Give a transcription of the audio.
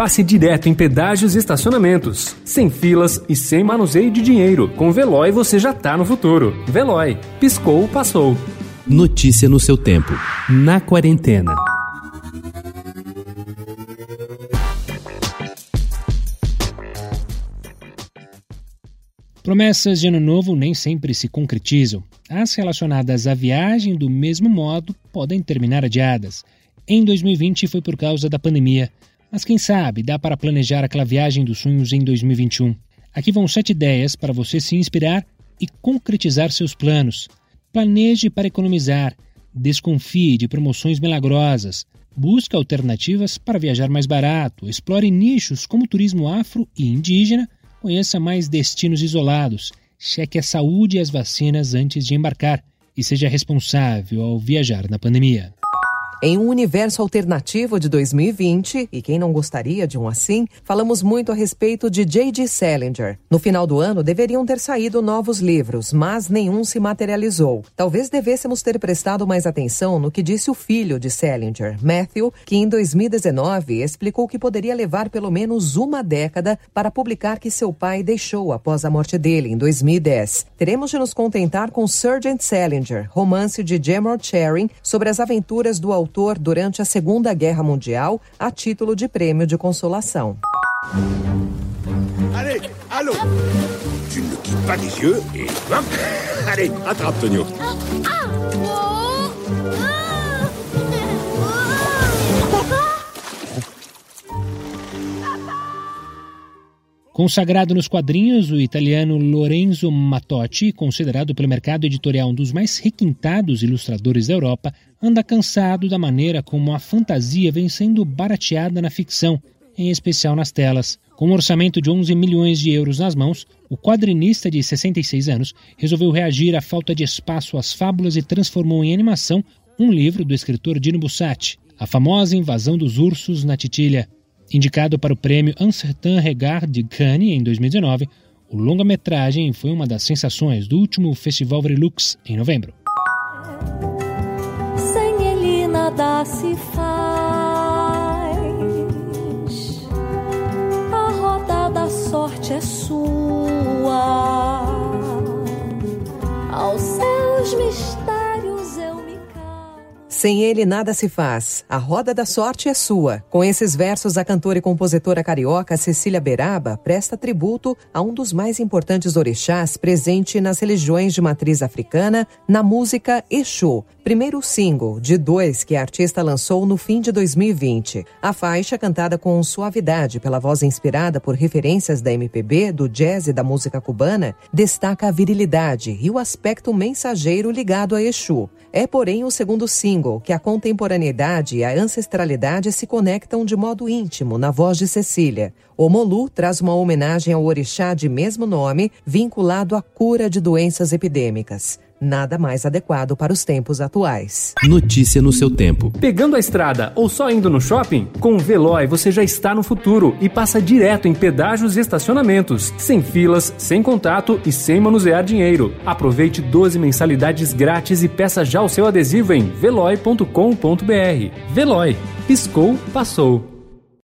passe direto em pedágios e estacionamentos. Sem filas e sem manuseio de dinheiro. Com Veloy você já tá no futuro. Veloy. Piscou, passou. Notícia no seu tempo. Na quarentena. Promessas de ano novo nem sempre se concretizam. As relacionadas à viagem, do mesmo modo, podem terminar adiadas. Em 2020 foi por causa da pandemia, mas quem sabe dá para planejar aquela viagem dos sonhos em 2021. Aqui vão sete ideias para você se inspirar e concretizar seus planos. Planeje para economizar, desconfie de promoções milagrosas, busque alternativas para viajar mais barato, explore nichos como turismo afro e indígena Conheça mais destinos isolados, cheque a saúde e as vacinas antes de embarcar e seja responsável ao viajar na pandemia. Em um universo alternativo de 2020, e quem não gostaria de um assim, falamos muito a respeito de J.D. Salinger. No final do ano deveriam ter saído novos livros, mas nenhum se materializou. Talvez devêssemos ter prestado mais atenção no que disse o filho de Salinger, Matthew, que em 2019 explicou que poderia levar pelo menos uma década para publicar que seu pai deixou após a morte dele em 2010. Teremos de nos contentar com Sergeant Salinger, romance de Jamor Charing sobre as aventuras do autor autor durante a Segunda Guerra Mundial a título de prêmio de consolação. Allez, allô Tu ne quittes pas les yeux et Allez, attrape Tonio. Ah, ah, Consagrado nos quadrinhos, o italiano Lorenzo Mattotti, considerado pelo mercado editorial um dos mais requintados ilustradores da Europa, anda cansado da maneira como a fantasia vem sendo barateada na ficção, em especial nas telas. Com um orçamento de 11 milhões de euros nas mãos, o quadrinista de 66 anos resolveu reagir à falta de espaço às fábulas e transformou em animação um livro do escritor Dino Bussati, A Famosa Invasão dos Ursos na Titilha. Indicado para o prêmio Un Certain Regard de Cannes em 2019, o longa-metragem foi uma das sensações do último Festival Relux em novembro. Sem ele nada se faz, a roda da sorte é sua, sem ele nada se faz. A roda da sorte é sua. Com esses versos, a cantora e compositora carioca Cecília Beraba presta tributo a um dos mais importantes orixás presente nas religiões de matriz africana, na música Exu, primeiro single de dois que a artista lançou no fim de 2020. A faixa, cantada com suavidade pela voz inspirada por referências da MPB, do jazz e da música cubana, destaca a virilidade e o aspecto mensageiro ligado a Exu. É, porém, o segundo single que a contemporaneidade e a ancestralidade se conectam de modo íntimo na voz de Cecília. O Molu traz uma homenagem ao orixá de mesmo nome, vinculado à cura de doenças epidêmicas nada mais adequado para os tempos atuais. Notícia no seu tempo. Pegando a estrada ou só indo no shopping? Com o Veloy você já está no futuro e passa direto em pedágios e estacionamentos, sem filas, sem contato e sem manusear dinheiro. Aproveite 12 mensalidades grátis e peça já o seu adesivo em veloy.com.br. Veloy. Piscou, passou.